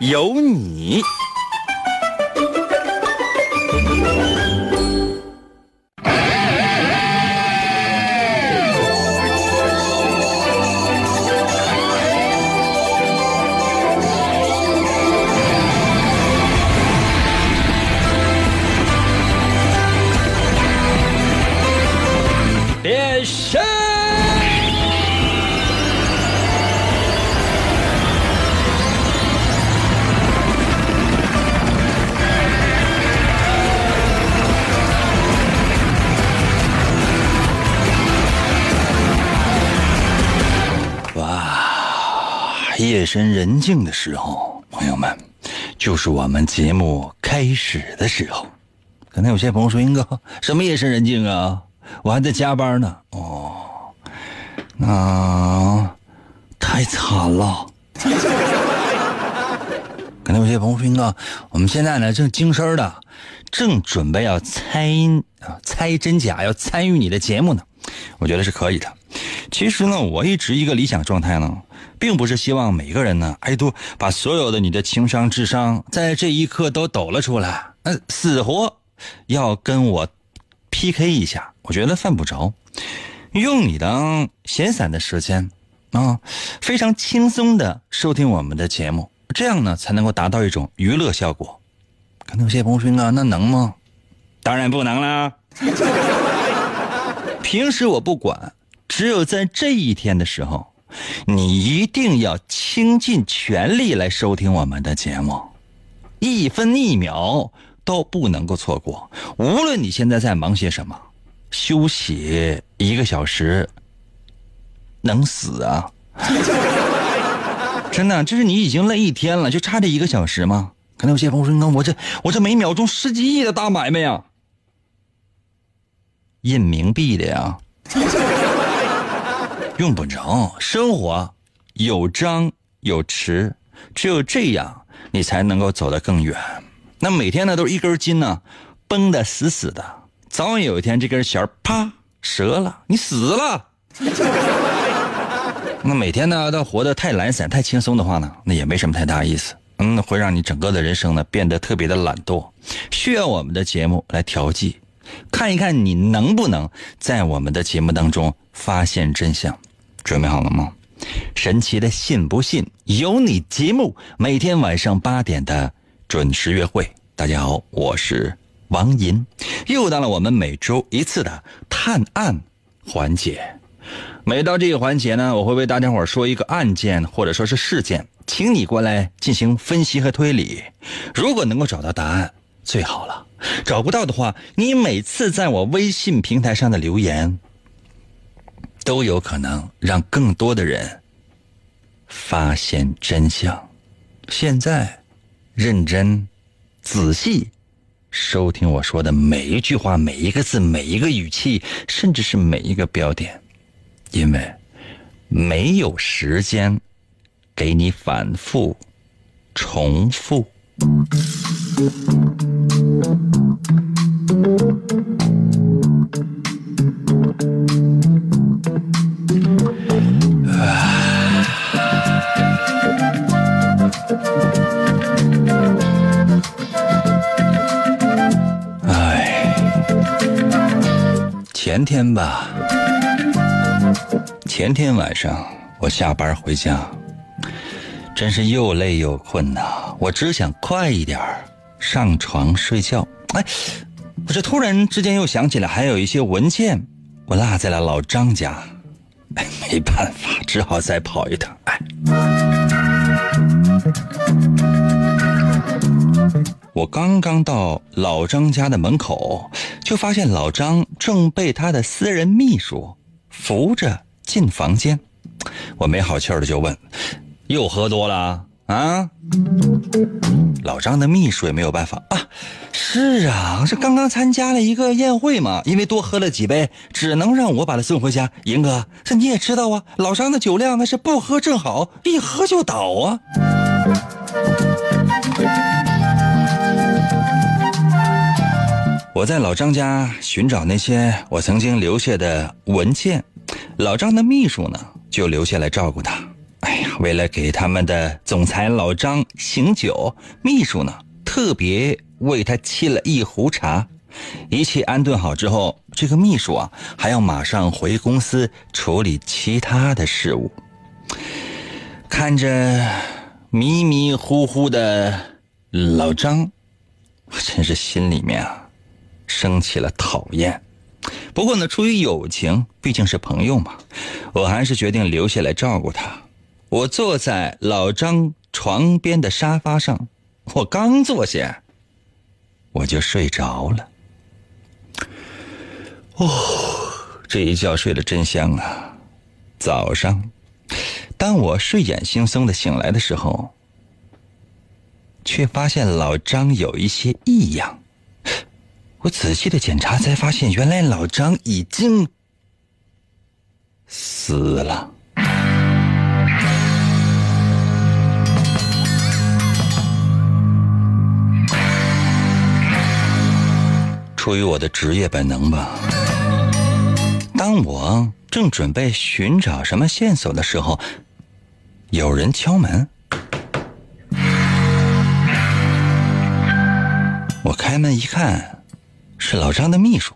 有你。夜深人静的时候，朋友们，就是我们节目开始的时候。可能有些朋友说：“英哥，什么夜深人静啊？我还在加班呢。”哦，那太惨了。可能有些朋友说：“英哥，我们现在呢正精神的，正准备要猜啊猜真假，要参与你的节目呢。”我觉得是可以的。其实呢，我一直一个理想状态呢，并不是希望每个人呢，哎都把所有的你的情商、智商在这一刻都抖了出来，嗯，死活要跟我 PK 一下，我觉得犯不着。用你的闲散的时间啊，非常轻松的收听我们的节目，这样呢才能够达到一种娱乐效果。可能有些朋友说啊，那能吗？当然不能啦。平时我不管，只有在这一天的时候，你一定要倾尽全力来收听我们的节目，一分一秒都不能够错过。无论你现在在忙些什么，休息一个小时能死啊！真的，这是你已经累一天了，就差这一个小时吗？可能有些朋友说：“那我这我这每秒钟十几亿的大买卖呀！”印冥币的呀，用不着。生活有张有弛，只有这样，你才能够走得更远。那每天呢，都是一根筋呢，绷得死死的。早晚有一天，这根弦啪折了，你死了。那每天呢，都活得太懒散、太轻松的话呢，那也没什么太大意思。嗯，会让你整个的人生呢变得特别的懒惰，需要我们的节目来调剂。看一看你能不能在我们的节目当中发现真相，准备好了吗？神奇的信不信由你节目每天晚上八点的准时约会。大家好，我是王银，又到了我们每周一次的探案环节。每到这个环节呢，我会为大家伙说一个案件或者说是事件，请你过来进行分析和推理。如果能够找到答案，最好了。找不到的话，你每次在我微信平台上的留言，都有可能让更多的人发现真相。现在，认真、仔细收听我说的每一句话、每一个字、每一个语气，甚至是每一个标点，因为没有时间给你反复重复。前天吧，前天晚上我下班回家，真是又累又困呐，我只想快一点上床睡觉。哎，我这突然之间又想起来，还有一些文件我落在了老张家，没办法，只好再跑一趟。哎，我刚刚到老张家的门口，就发现老张正被他的私人秘书扶着进房间。我没好气儿的就问：“又喝多了啊？老张的秘书也没有办法啊。是啊，这刚刚参加了一个宴会嘛，因为多喝了几杯，只能让我把他送回家。银哥，这你也知道啊，老张的酒量那是不喝正好，一喝就倒啊。我在老张家寻找那些我曾经留下的文件，老张的秘书呢就留下来照顾他。哎呀，为了给他们的总裁老张醒酒，秘书呢特别为他沏了一壶茶。一切安顿好之后，这个秘书啊还要马上回公司处理其他的事务。看着迷迷糊糊的老张，我真是心里面啊。升起了讨厌，不过呢，出于友情，毕竟是朋友嘛，我还是决定留下来照顾他。我坐在老张床边的沙发上，我刚坐下，我就睡着了。哦，这一觉睡得真香啊！早上，当我睡眼惺忪的醒来的时候，却发现老张有一些异样。我仔细的检查，才发现原来老张已经死了。出于我的职业本能吧，当我正准备寻找什么线索的时候，有人敲门。我开门一看。是老张的秘书。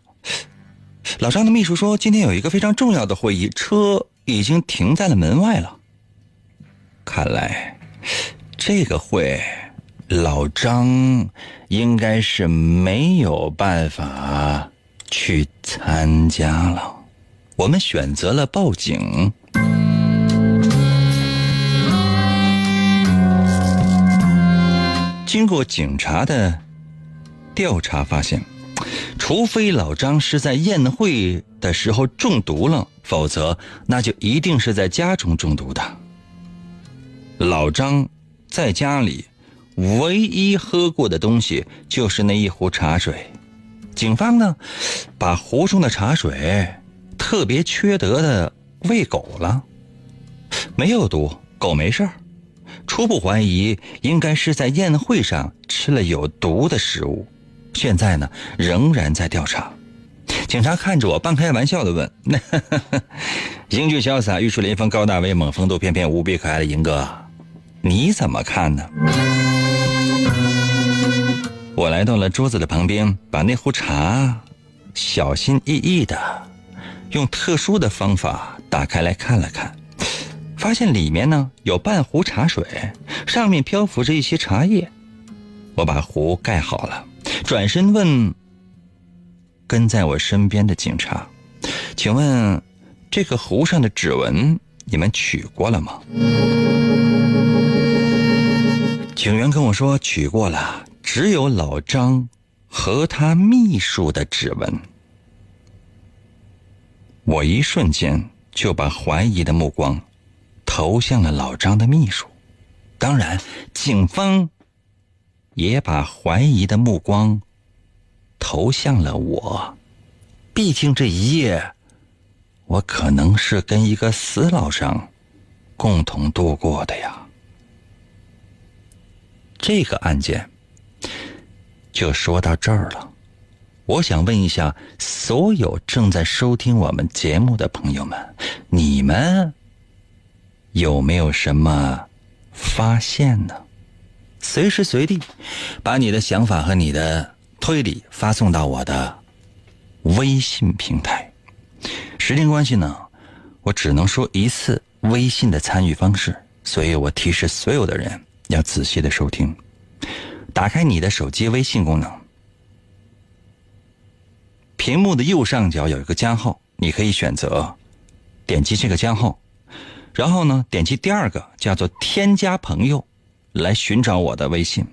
老张的秘书说：“今天有一个非常重要的会议，车已经停在了门外了。看来这个会，老张应该是没有办法去参加了。我们选择了报警。经过警察的调查，发现。”除非老张是在宴会的时候中毒了，否则那就一定是在家中中毒的。老张在家里唯一喝过的东西就是那一壶茶水。警方呢，把壶中的茶水特别缺德的喂狗了，没有毒，狗没事初步怀疑应该是在宴会上吃了有毒的食物。现在呢，仍然在调查。警察看着我，半开玩笑的问：“那 英俊潇洒、玉树临风、高大威猛、风度翩翩、无比可爱的银哥，你怎么看呢？”我来到了桌子的旁边，把那壶茶小心翼翼的用特殊的方法打开来看了看，发现里面呢有半壶茶水，上面漂浮着一些茶叶。我把壶盖好了。转身问跟在我身边的警察：“请问这个壶上的指纹你们取过了吗？”警员跟我说：“取过了，只有老张和他秘书的指纹。”我一瞬间就把怀疑的目光投向了老张的秘书，当然，警方。也把怀疑的目光投向了我，毕竟这一夜，我可能是跟一个死老张共同度过的呀。这个案件就说到这儿了。我想问一下所有正在收听我们节目的朋友们，你们有没有什么发现呢？随时随地，把你的想法和你的推理发送到我的微信平台。时间关系呢，我只能说一次微信的参与方式，所以我提示所有的人要仔细的收听。打开你的手机微信功能，屏幕的右上角有一个加号，你可以选择点击这个加号，然后呢，点击第二个叫做添加朋友。来寻找我的微信，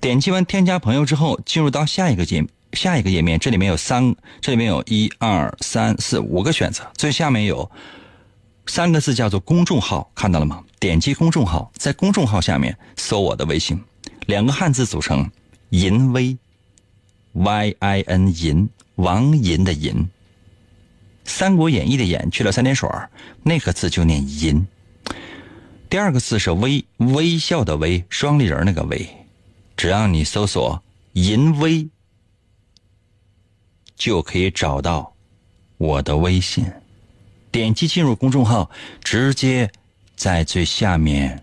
点击完添加朋友之后，进入到下一个界下一个页面，这里面有三，这里面有一二三四五个选择，最下面有三个字叫做公众号，看到了吗？点击公众号，在公众号下面搜我的微信，两个汉字组成“淫威 ”，Y I N 淫，王淫的淫，《三国演义》的演去了三点水那个字就念淫。第二个字是微，微笑的微，双立人那个微。只要你搜索“淫威”，就可以找到我的微信。点击进入公众号，直接。在最下面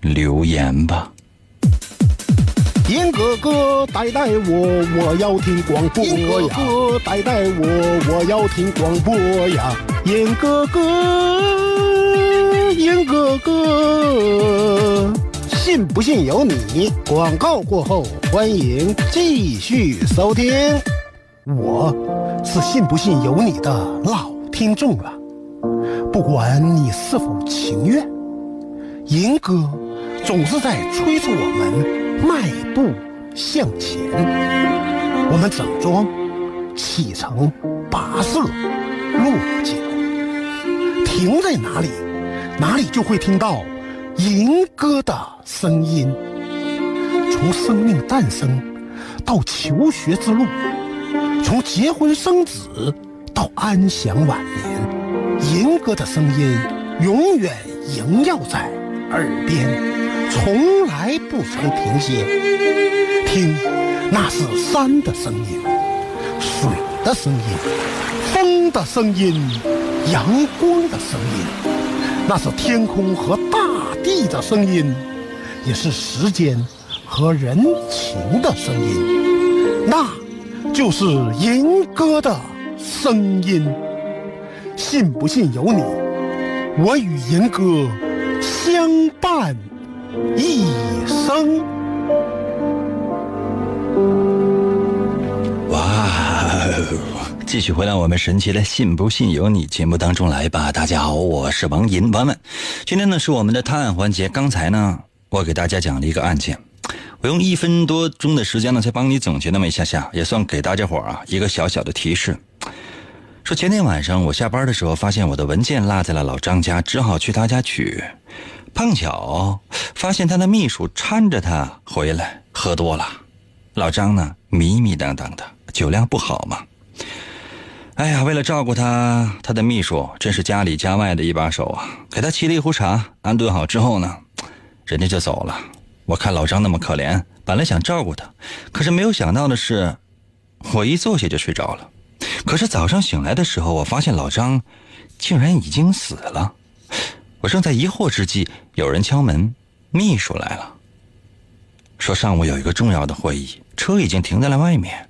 留言吧。严哥哥带带我，我要听广播呀！严哥哥带带我，我要听广播呀！严哥哥，严哥哥，信不信由你。广告过后，欢迎继续收听。我是信不信由你的老听众了。不管你是否情愿，银哥总是在催促我们迈步向前。我们整装启程，跋涉落脚，停在哪里，哪里就会听到银哥的声音。从生命诞生到求学之路，从结婚生子到安享晚年。银哥的声音永远萦绕在耳边，从来不曾停歇。听，那是山的声音，水的声音，风的声音，阳光的声音，那是天空和大地的声音，也是时间和人情的声音，那就是银哥的声音。信不信由你，我与银哥相伴一生。继续回到我们神奇的“信不信由你”节目当中来吧。大家好，我是王银，朋友们，今天呢是我们的探案环节。刚才呢，我给大家讲了一个案件，我用一分多钟的时间呢，才帮你总结那么一下下，也算给大家伙啊一个小小的提示。说前天晚上我下班的时候，发现我的文件落在了老张家，只好去他家取。碰巧发现他的秘书搀着他回来，喝多了。老张呢，迷迷瞪瞪的，酒量不好嘛。哎呀，为了照顾他，他的秘书真是家里家外的一把手啊！给他沏了一壶茶，安顿好之后呢，人家就走了。我看老张那么可怜，本来想照顾他，可是没有想到的是，我一坐下就睡着了。可是早上醒来的时候，我发现老张竟然已经死了。我正在疑惑之际，有人敲门，秘书来了，说上午有一个重要的会议，车已经停在了外面。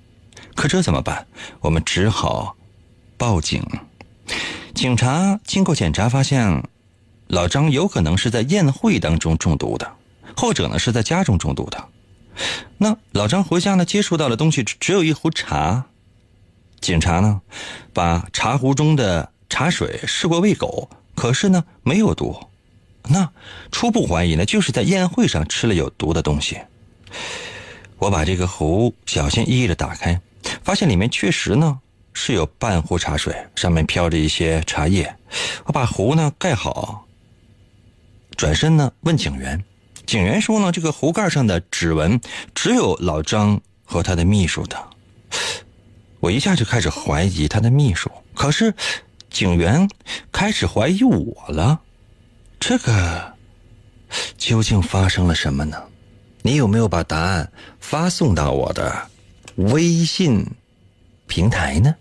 可这怎么办？我们只好报警。警察经过检查，发现老张有可能是在宴会当中中毒的，或者呢是在家中中毒的。那老张回家呢，接触到的东西只有一壶茶。警察呢，把茶壶中的茶水试过喂狗，可是呢没有毒。那初步怀疑呢，就是在宴会上吃了有毒的东西。我把这个壶小心翼翼的打开，发现里面确实呢是有半壶茶水，上面飘着一些茶叶。我把壶呢盖好，转身呢问警员，警员说呢这个壶盖上的指纹只有老张和他的秘书的。我一下就开始怀疑他的秘书，可是警员开始怀疑我了。这个究竟发生了什么呢？你有没有把答案发送到我的微信平台呢？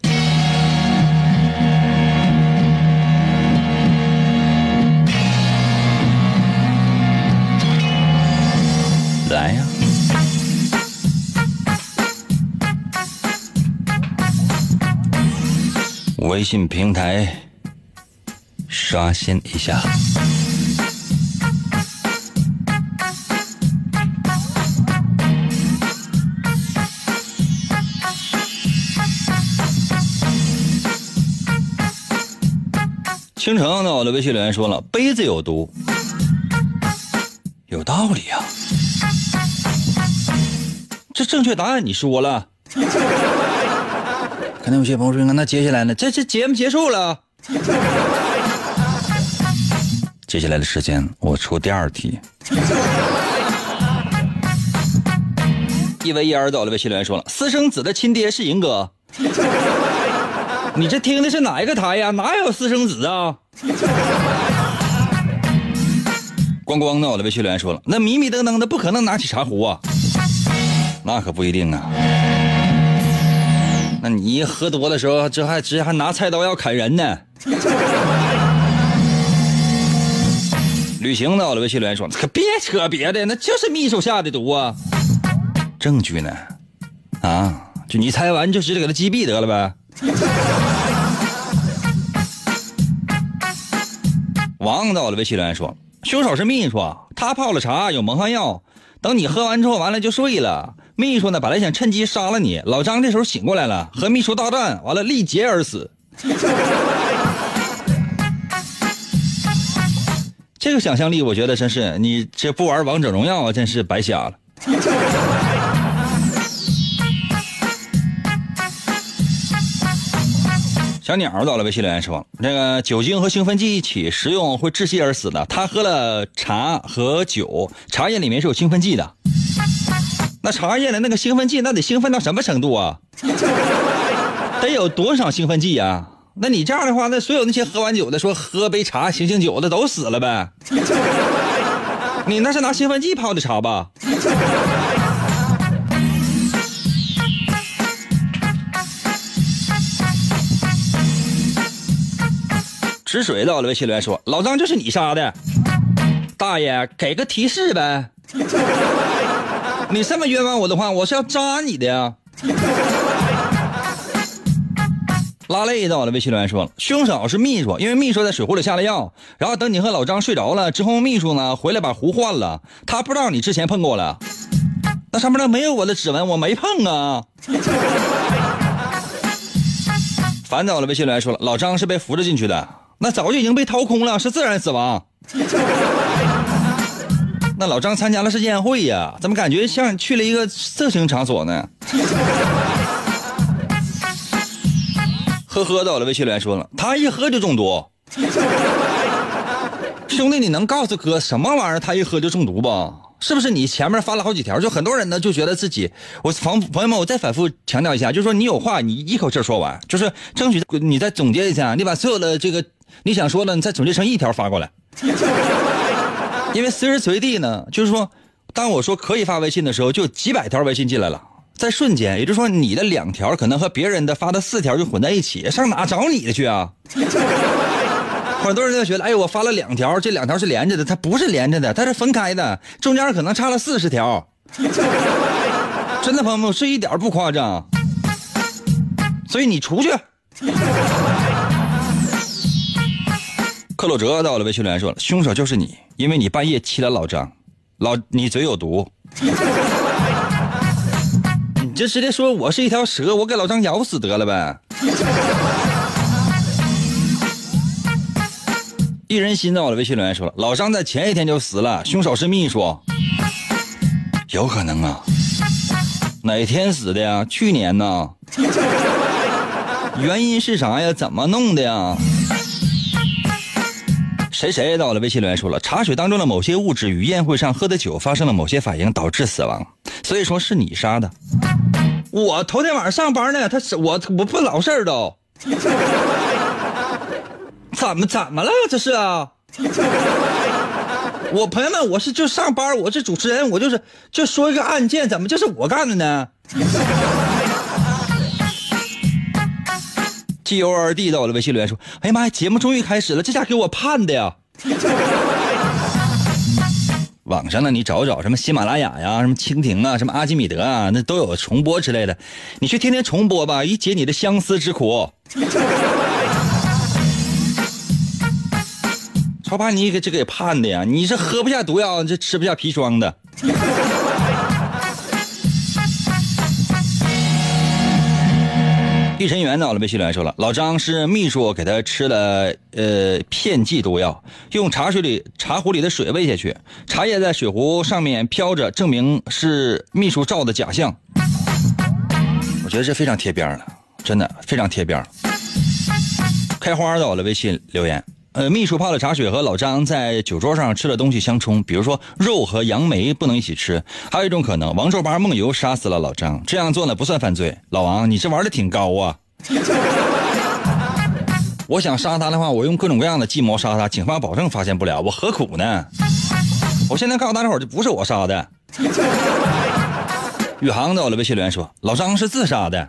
来呀！微信平台刷新一下。倾城呢？我的微信留言说了，杯子有毒，有道理啊。这正确答案你说了。可能有些朋友说：“那接下来呢？这这节目结束了，接下来的时间我出第二题。一位一儿走了，微信留言说了：“私生子的亲爹是银哥。”你这听的是哪一个台呀？哪有私生子啊？光光呢？我的微信留言说了：“那迷迷瞪瞪的，不可能拿起茶壶啊。”那可不一定啊。那你一喝多的时候，这还直接还拿菜刀要砍人呢。旅行呢？我的微信留言说：“可别扯别的，那就是秘书下的毒啊。”证据呢？啊，就你猜完就直接给他击毙得了呗。王到了，微信留言说：“凶手是秘书，他泡了茶，有蒙汗药。等你喝完之后，完了就睡了。秘书呢，本来想趁机杀了你。老张这时候醒过来了，和秘书大战，完了力竭而死。这个想象力，我觉得真是你这不玩王者荣耀啊，真是白瞎了。”小鸟到了，微信留言说：“那个酒精和兴奋剂一起食用会窒息而死的。他喝了茶和酒，茶叶里面是有兴奋剂的。那茶叶的那个兴奋剂，那得兴奋到什么程度啊？得有多少兴奋剂呀？那你这样的话，那所有那些喝完酒的说喝杯茶醒醒酒的都死了呗？你那是拿兴奋剂泡的茶吧？”止水到了，微信留言说：“老张就是你杀的，大爷给个提示呗！你这么冤枉我的话，我是要扎你的呀！”拉累到了，微信留言说了：“凶手是秘书，因为秘书在水壶里下了药，然后等你和老张睡着了之后，秘书呢回来把壶换了，他不知道你之前碰过了，那上面那没有我的指纹，我没碰啊。”烦躁了，微信留言说了：“老张是被扶着进去的。”那早就已经被掏空了，是自然死亡。那老张参加了是宴会呀，怎么感觉像去了一个色情场所呢？呵呵的，我的微信留言说了，他一喝就中毒。兄弟，你能告诉哥什么玩意儿？他一喝就中毒吧？是不是你前面发了好几条？就很多人呢就觉得自己，我朋朋友们，我再反复强调一下，就是说你有话你一口气说完，就是争取你再总结一下，你把所有的这个。你想说的，你再总结成一条发过来，因为随时随地呢，就是说，当我说可以发微信的时候，就几百条微信进来了，在瞬间，也就是说，你的两条可能和别人的发的四条就混在一起，上哪找你的去啊？很多人就觉得，哎，我发了两条，这两条是连着的，它不是连着的，它是分开的，中间可能差了四十条。真的，朋友们，是一点不夸张。所以你出去。克洛哲到了，微信留言说了：“凶手就是你，因为你半夜气了老张，老你嘴有毒。你就直接说我是一条蛇，我给老张咬死得了呗。”一人心到了，微信留言说了：“老张在前一天就死了，凶手是秘书，有可能啊？哪天死的呀？去年呢？原因是啥呀？怎么弄的呀？”谁谁到了？微信留言说了，茶水当中的某些物质与宴会上喝的酒发生了某些反应，导致死亡，所以说是你杀的。我头天晚上上班呢，他是我我不老事儿都。怎么怎么了？这是啊？我朋友们，我是就上班，我是主持人，我就是就说一个案件，怎么就是我干的呢？G O R D 到我的微信留言说：“哎呀妈呀，节目终于开始了，这下给我盼的呀！” 网上呢，你找找什么喜马拉雅呀、什么蜻蜓啊、什么阿基米德啊，那都有重播之类的，你去天天重播吧，以解你的相思之苦。超把你给这给盼的呀！你是喝不下毒药，这吃不下砒霜的。碧晨元到了，微信留言说了，老张是秘书给他吃了呃片剂毒药，用茶水里茶壶里的水喂下去，茶叶在水壶上面飘着，证明是秘书照的假象。我觉得这非常贴边了，真的非常贴边。开花到了，微信留言，呃，秘书泡的茶水和老张在酒桌上吃的东西相冲，比如说肉和杨梅不能一起吃。还有一种可能，王皱八梦游杀死了老张，这样做呢不算犯罪。老王，你这玩的挺高啊！我想杀他的话，我用各种各样的计谋杀他，警方保证发现不了，我何苦呢？我现在告诉大家伙，这不是我杀的。宇航在我的微信留言说，老张是自杀的。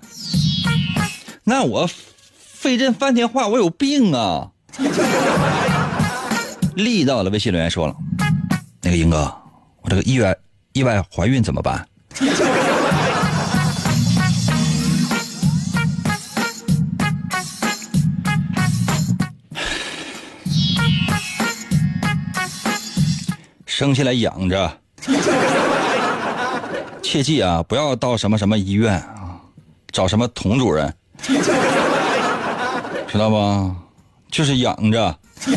那我费这翻天话，我有病啊！力到了微信留言说了，那个英哥，我这个意外意外怀孕怎么办？生下来养着，切记啊，不要到什么什么医院啊，找什么童主任，知道不？就是养着。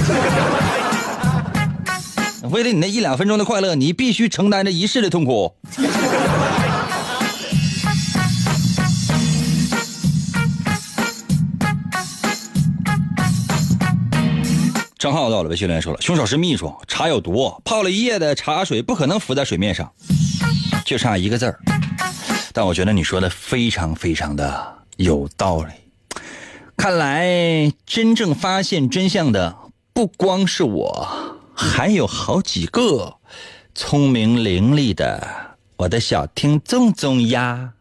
为了你那一两分钟的快乐，你必须承担着一世的痛苦。张浩到了，微信留言说了：“凶手是秘书，茶有毒，泡了一夜的茶水不可能浮在水面上，就差一个字儿。”但我觉得你说的非常非常的有道理。看来真正发现真相的不光是我，还有好几个聪明伶俐的我的小听众中呀。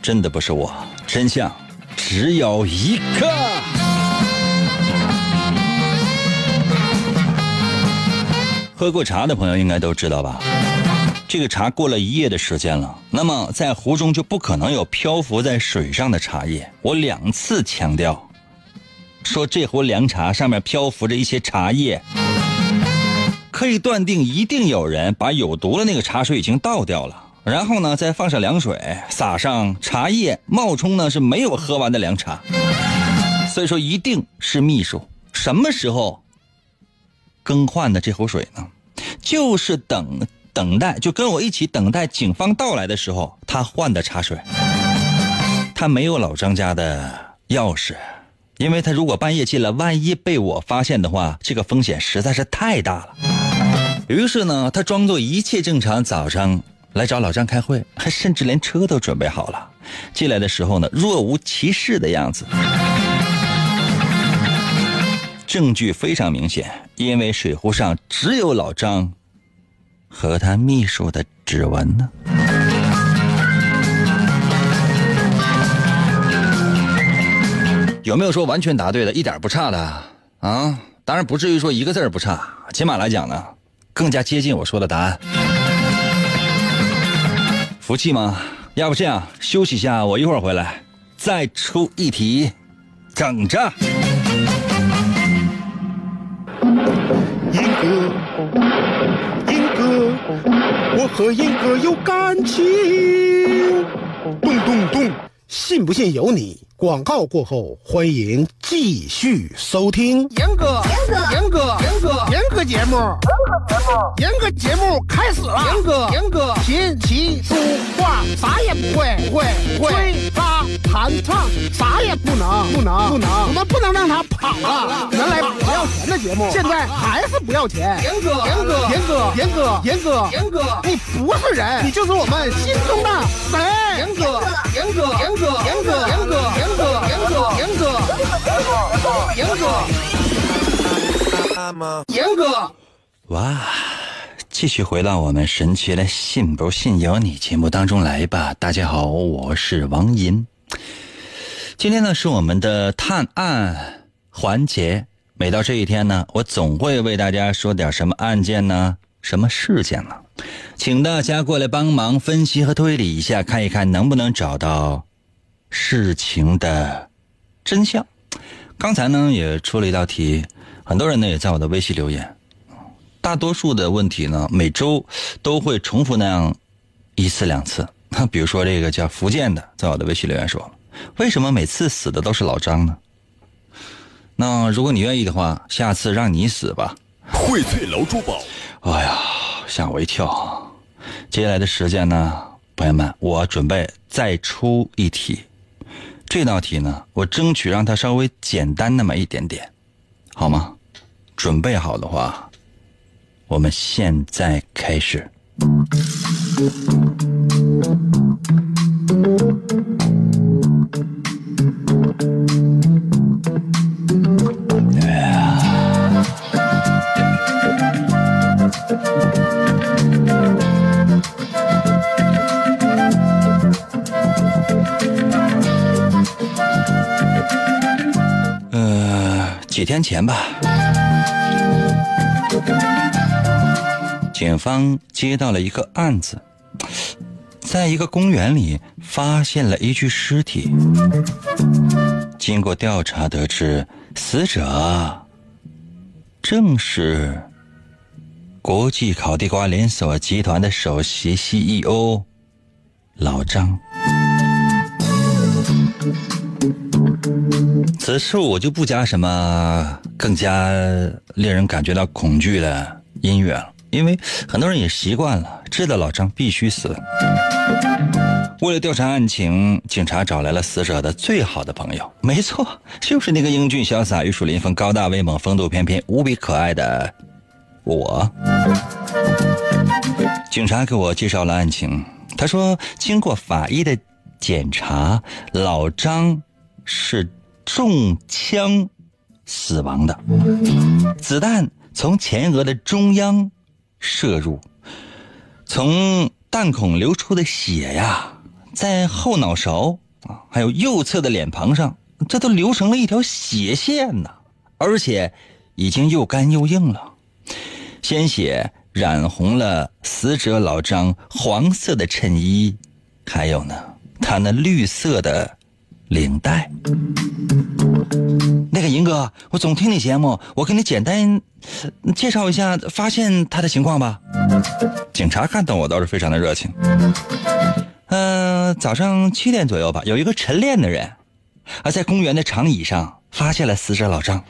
真的不是我，真相只有一个。喝过茶的朋友应该都知道吧？这个茶过了一夜的时间了，那么在壶中就不可能有漂浮在水上的茶叶。我两次强调，说这壶凉茶上面漂浮着一些茶叶，可以断定一定有人把有毒的那个茶水已经倒掉了。然后呢，再放上凉水，撒上茶叶，冒充呢是没有喝完的凉茶。所以说，一定是秘书什么时候更换的这壶水呢？就是等等待，就跟我一起等待警方到来的时候，他换的茶水。他没有老张家的钥匙，因为他如果半夜进来，万一被我发现的话，这个风险实在是太大了。于是呢，他装作一切正常，早上。来找老张开会，还甚至连车都准备好了。进来的时候呢，若无其事的样子。证据非常明显，因为水壶上只有老张和他秘书的指纹呢。有没有说完全答对的，一点不差的啊？当然不至于说一个字不差，起码来讲呢，更加接近我说的答案。服气吗？要不这样，休息一下，我一会儿回来再出一题，等着。英哥，英哥，我和英哥有感情。咚咚咚，信不信由你。广告过后，欢迎继续收听。严哥，哥，严哥，严哥，严哥节目，严哥节目开始了。严哥，严哥，琴棋书画啥也不会，不会，不会。吹拉弹唱啥也不能，不能，不能。我们不能让他跑了。原来不要钱的节目，现在还是不要钱。严哥，严哥，严哥，严哥，严哥，严哥，你不是人，你就是我们心中的神。严哥，严哥，严哥，严哥，严哥，严。严哥，严哥，严哥，严哥，严哥，哇！继续回到我们神奇的“信不信由你”节目当中来吧。大家好，我是王银。今天呢是我们的探案环节。每到这一天呢，我总会为大家说点什么案件呢？什么事件呢？请大家过来帮忙分析和推理一下，看一看能不能找到。事情的真相。刚才呢也出了一道题，很多人呢也在我的微信留言。大多数的问题呢每周都会重复那样一次两次。那 比如说这个叫福建的，在我的微信留言说：“为什么每次死的都是老张呢？”那如果你愿意的话，下次让你死吧。荟萃楼珠宝。哎呀，吓我一跳。接下来的时间呢，朋友们，我准备再出一题。这道题呢，我争取让它稍微简单那么一点点，好吗？准备好的话，我们现在开始。呃，几天前吧，警方接到了一个案子，在一个公园里发现了一具尸体。经过调查得知，死者正是国际烤地瓜连锁集团的首席 CEO 老张。此处我就不加什么更加令人感觉到恐惧的音乐了，因为很多人也习惯了，知道老张必须死。为了调查案情，警察找来了死者的最好的朋友，没错，就是那个英俊潇洒、玉树临风、高大威猛、风度翩翩、无比可爱的我。警察给我介绍了案情，他说，经过法医的检查，老张是中枪死亡的，子弹从前额的中央射入，从弹孔流出的血呀。在后脑勺啊，还有右侧的脸庞上，这都流成了一条血线呐，而且已经又干又硬了，鲜血染红了死者老张黄色的衬衣，还有呢，他那绿色的领带。那个银哥，我总听你节目，我给你简单介绍一下发现他的情况吧。警察看到我倒是非常的热情。嗯，早上七点左右吧，有一个晨练的人，啊，在公园的长椅上发现了死者老张，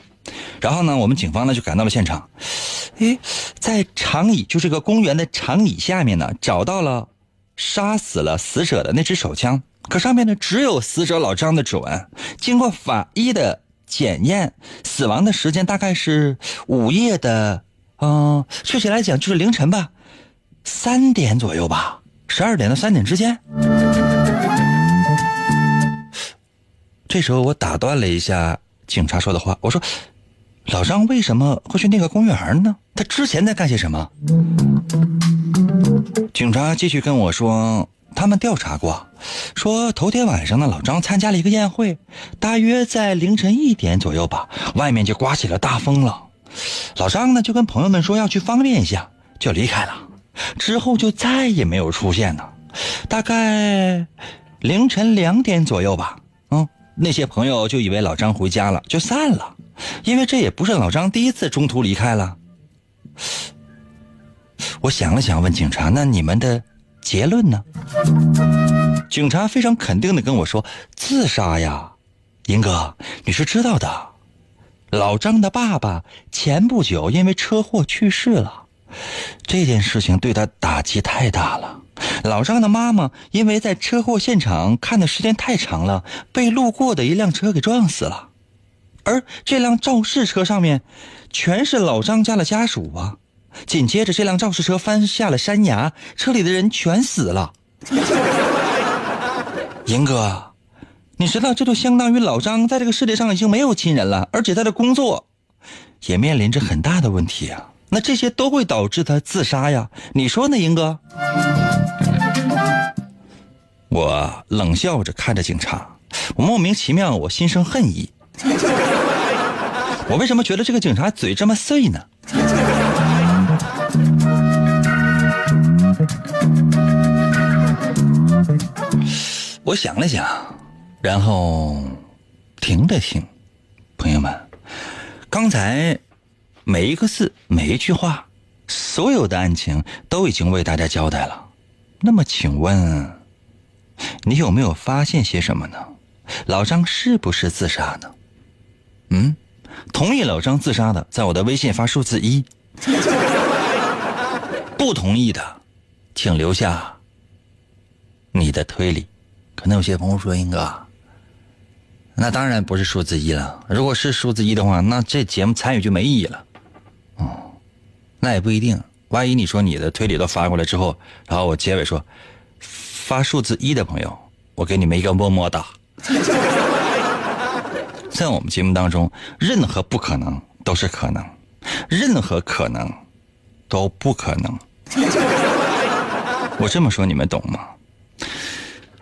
然后呢，我们警方呢就赶到了现场，诶，在长椅，就这个公园的长椅下面呢，找到了杀死了死者的那支手枪，可上面呢只有死者老张的指纹。经过法医的检验，死亡的时间大概是午夜的，嗯，确切来讲就是凌晨吧，三点左右吧。十二点到三点之间，这时候我打断了一下警察说的话，我说：“老张为什么会去那个公园呢？他之前在干些什么？”警察继续跟我说：“他们调查过，说头天晚上呢，老张参加了一个宴会，大约在凌晨一点左右吧，外面就刮起了大风了。老张呢就跟朋友们说要去方便一下，就离开了。”之后就再也没有出现呢，大概凌晨两点左右吧。嗯，那些朋友就以为老张回家了，就散了，因为这也不是老张第一次中途离开了。我想了想，问警察：“那你们的结论呢？”警察非常肯定的跟我说：“自杀呀，银哥，你是知道的，老张的爸爸前不久因为车祸去世了。”这件事情对他打击太大了。老张的妈妈因为在车祸现场看的时间太长了，被路过的一辆车给撞死了。而这辆肇事车上面全是老张家的家属啊。紧接着，这辆肇事车翻下了山崖，车里的人全死了。银哥，你知道，这就相当于老张在这个世界上已经没有亲人了，而且他的工作也面临着很大的问题啊。那这些都会导致他自杀呀？你说呢，英哥？我冷笑着看着警察，我莫名其妙，我心生恨意。我为什么觉得这个警察嘴这么碎呢？我想了想，然后停了停，朋友们，刚才。每一个字，每一句话，所有的案情都已经为大家交代了。那么，请问，你有没有发现些什么呢？老张是不是自杀呢？嗯，同意老张自杀的，在我的微信发数字一。不同意的，请留下你的推理。可能有些朋友说：“英哥，那当然不是数字一了。如果是数字一的话，那这节目参与就没意义了。”哦，那也不一定。万一你说你的推理都发过来之后，然后我结尾说发数字一的朋友，我给你们一个么么哒。在我们节目当中，任何不可能都是可能，任何可能都不可能。我这么说你们懂吗？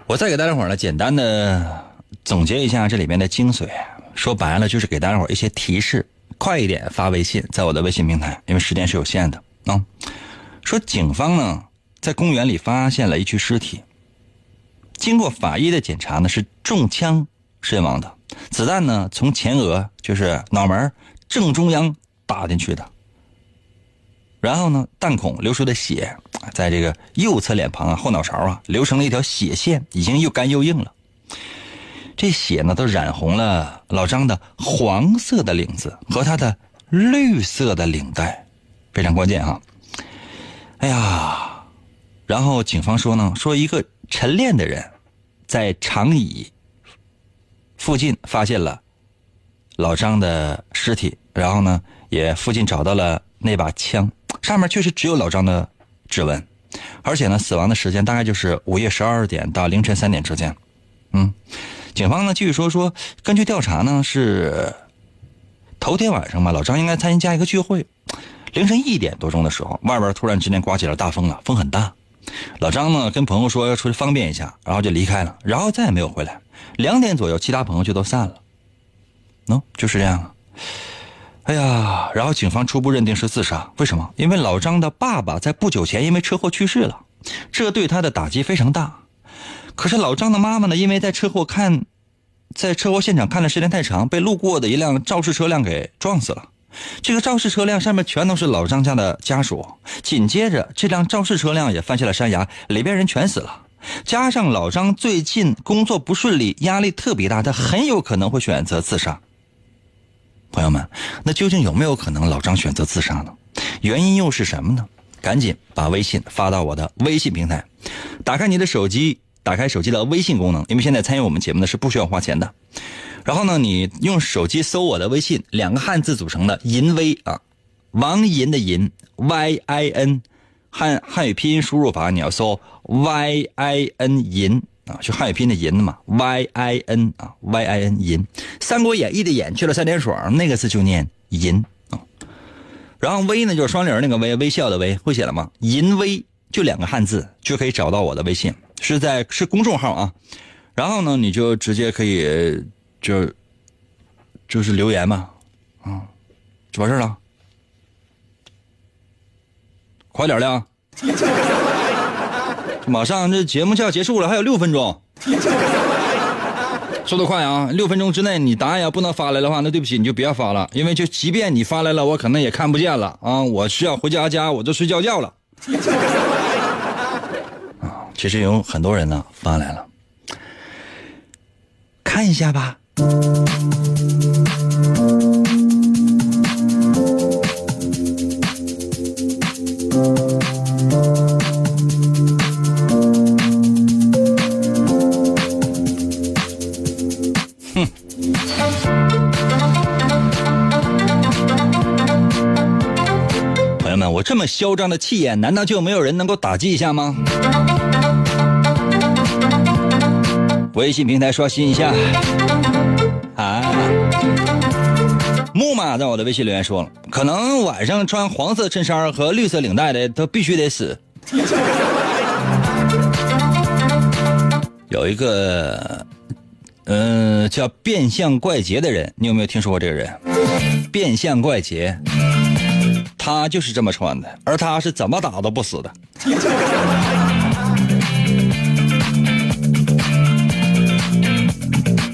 我再给大家伙呢简单的总结一下这里面的精髓，说白了就是给大家伙一些提示，快一点发微信，在我的微信平台，因为时间是有限的啊。说警方呢在公园里发现了一具尸体，经过法医的检查呢是中枪身亡的。子弹呢，从前额就是脑门正中央打进去的。然后呢，弹孔流出的血，在这个右侧脸庞啊、后脑勺啊，流成了一条血线，已经又干又硬了。这血呢，都染红了老张的黄色的领子和他的绿色的领带，非常关键哈。哎呀，然后警方说呢，说一个晨练的人，在长椅。附近发现了老张的尸体，然后呢，也附近找到了那把枪，上面确实只有老张的指纹，而且呢，死亡的时间大概就是午夜十二点到凌晨三点之间。嗯，警方呢继续说说，根据调查呢是头天晚上吧，老张应该参加一个聚会，凌晨一点多钟的时候，外边突然之间刮起了大风了，风很大。老张呢跟朋友说要出去方便一下，然后就离开了，然后再也没有回来。两点左右，其他朋友就都散了，喏，就是这样。哎呀，然后警方初步认定是自杀，为什么？因为老张的爸爸在不久前因为车祸去世了，这对他的打击非常大。可是老张的妈妈呢，因为在车祸看，在车祸现场看的时间太长，被路过的一辆肇事车辆给撞死了。这个肇事车辆上面全都是老张家的家属，紧接着这辆肇事车辆也翻下了山崖，里边人全死了。加上老张最近工作不顺利，压力特别大，他很有可能会选择自杀。朋友们，那究竟有没有可能老张选择自杀呢？原因又是什么呢？赶紧把微信发到我的微信平台，打开你的手机，打开手机的微信功能，因为现在参与我们节目呢是不需要花钱的。然后呢，你用手机搜我的微信，两个汉字组成的“银威”啊，王银的银，Y I N。汉汉语拼音输入法，你要搜 y i n 银啊，就汉语拼音的银嘛，y i n 啊，y i n 银，《三国演义》的演去了三点水，那个字就念银啊。然后微呢就是双零那个微，微笑的微，会写了吗？银微就两个汉字就可以找到我的微信，是在是公众号啊。然后呢，你就直接可以就就是留言嘛，啊，就完事了。快点的，马上这节目就要结束了，还有六分钟，速度快啊！六分钟之内你答案要不能发来的话，那对不起，你就别发了，因为就即便你发来了，我可能也看不见了啊！我需要回家家，我就睡觉觉了。啊，其实有很多人呢发来了，看一下吧。这么嚣张的气焰，难道就没有人能够打击一下吗？微信平台刷新一下。啊，木马在我的微信留言说了，可能晚上穿黄色衬衫和绿色领带的都必须得死。有一个，嗯，叫变相怪杰的人，你有没有听说过这个人？变相怪杰。他就是这么穿的，而他是怎么打都不死的。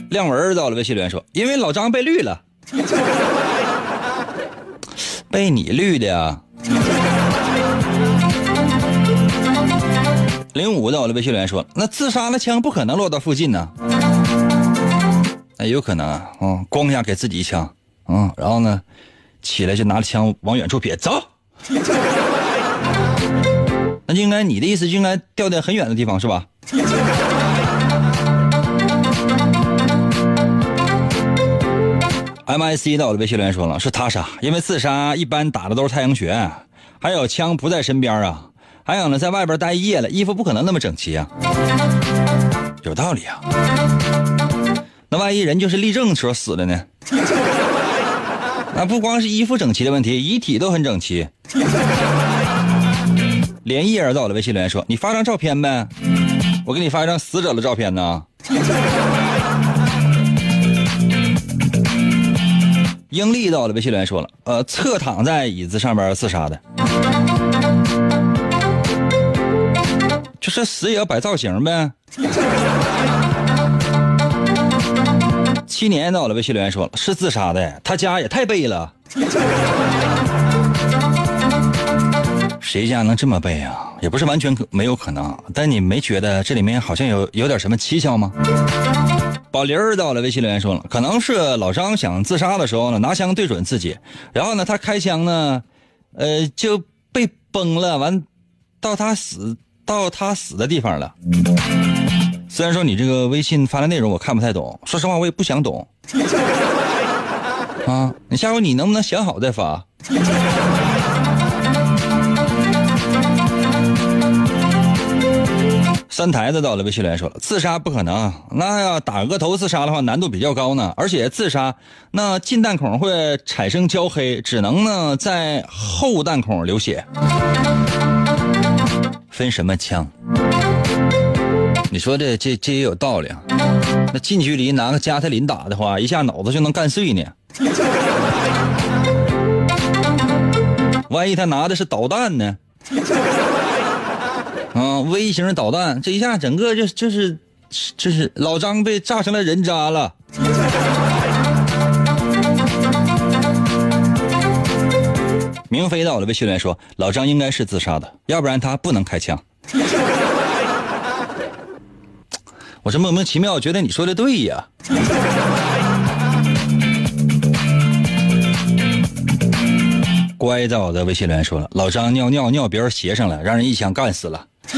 亮文到了微信留言说：“因为老张被绿了，被你绿的呀。”零五到了微信留言说：“那自杀的枪不可能落到附近呢，那有可能啊，嗯，咣一下给自己一枪，嗯，然后呢？”起来就拿着枪往远处撇，走。那就应该你的意思就应该掉在很远的地方是吧？MIC 到我的微信留言说了，是他杀，因为自杀一般打的都是太阳穴，还有枪不在身边啊，还有呢，在外边待一夜了，衣服不可能那么整齐啊，有道理啊。那万一人就是立正时候死的呢？不光是衣服整齐的问题，遗体都很整齐。连夜到我的微信留言说，你发张照片呗，我给你发一张死者的照片呢。英丽到了，微信留言说了，呃，侧躺在椅子上边自杀的，就是死也要摆造型呗。七年到了，微信留言说了，是自杀的，他家也太背了，谁家能这么背啊？也不是完全可没有可能，但你没觉得这里面好像有有点什么蹊跷吗？宝林儿到了，微信留言说了，可能是老张想自杀的时候呢，拿枪对准自己，然后呢，他开枪呢，呃，就被崩了，完，到他死到他死的地方了。虽然说你这个微信发的内容我看不太懂，说实话我也不想懂。啊，你下回你能不能想好再发？三台子到了，微信来说了，自杀不可能，那要打额头自杀的话，难度比较高呢。而且自杀，那进弹孔会产生焦黑，只能呢在后弹孔流血。分什么枪？你说的这这也有道理啊。那近距离拿个加特林打的话，一下脑子就能干碎呢。万一他拿的是导弹呢？啊，微型导弹，这一下整个就就是就是老张被炸成了人渣了。明飞到了，被训练说老张应该是自杀的，要不然他不能开枪。我是莫名其妙觉得你说的对呀。乖在我的微信留言说了，老张尿尿尿别人鞋上了，让人一枪干死了。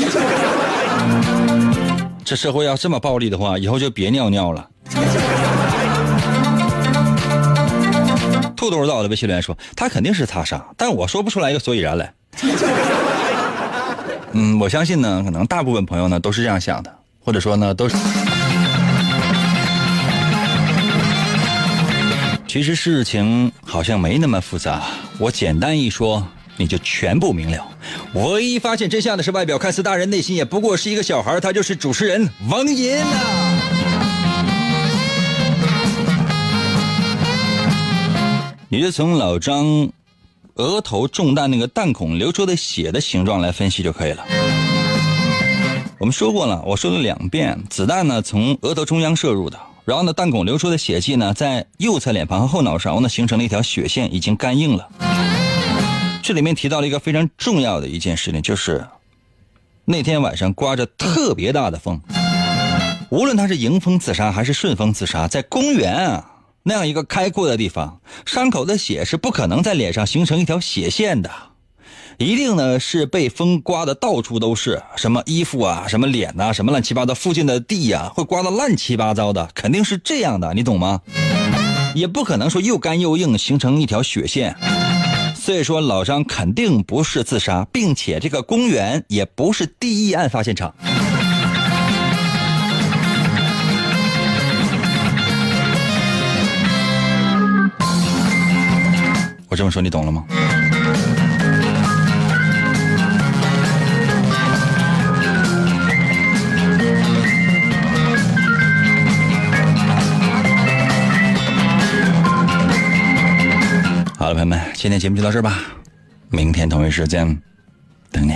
这社会要这么暴力的话，以后就别尿尿了。兔兔到的微信留言说，他肯定是他杀，但我说不出来一个所以然来。嗯，我相信呢，可能大部分朋友呢都是这样想的，或者说呢都是。其实事情好像没那么复杂，我简单一说。你就全部明了。唯一发现真相的是，外表看似大人，内心也不过是一个小孩。他就是主持人王银呐。你就从老张额头中弹那个弹孔流出的血的形状来分析就可以了。我们说过了，我说了两遍，子弹呢从额头中央射入的，然后呢弹孔流出的血迹呢在右侧脸庞和后脑勺呢形成了一条血线，已经干硬了。这里面提到了一个非常重要的一件事情，就是那天晚上刮着特别大的风。无论他是迎风自杀还是顺风自杀，在公园啊那样一个开阔的地方，伤口的血是不可能在脸上形成一条血线的，一定呢是被风刮的到处都是，什么衣服啊，什么脸呐，什么乱七八糟，附近的地呀会刮的乱七八糟的，肯定是这样的，你懂吗？也不可能说又干又硬形成一条血线。所以说，老张肯定不是自杀，并且这个公园也不是第一案发现场。我这么说，你懂了吗？好了，朋友们，今天节目就到这儿吧。明天同一时间等你。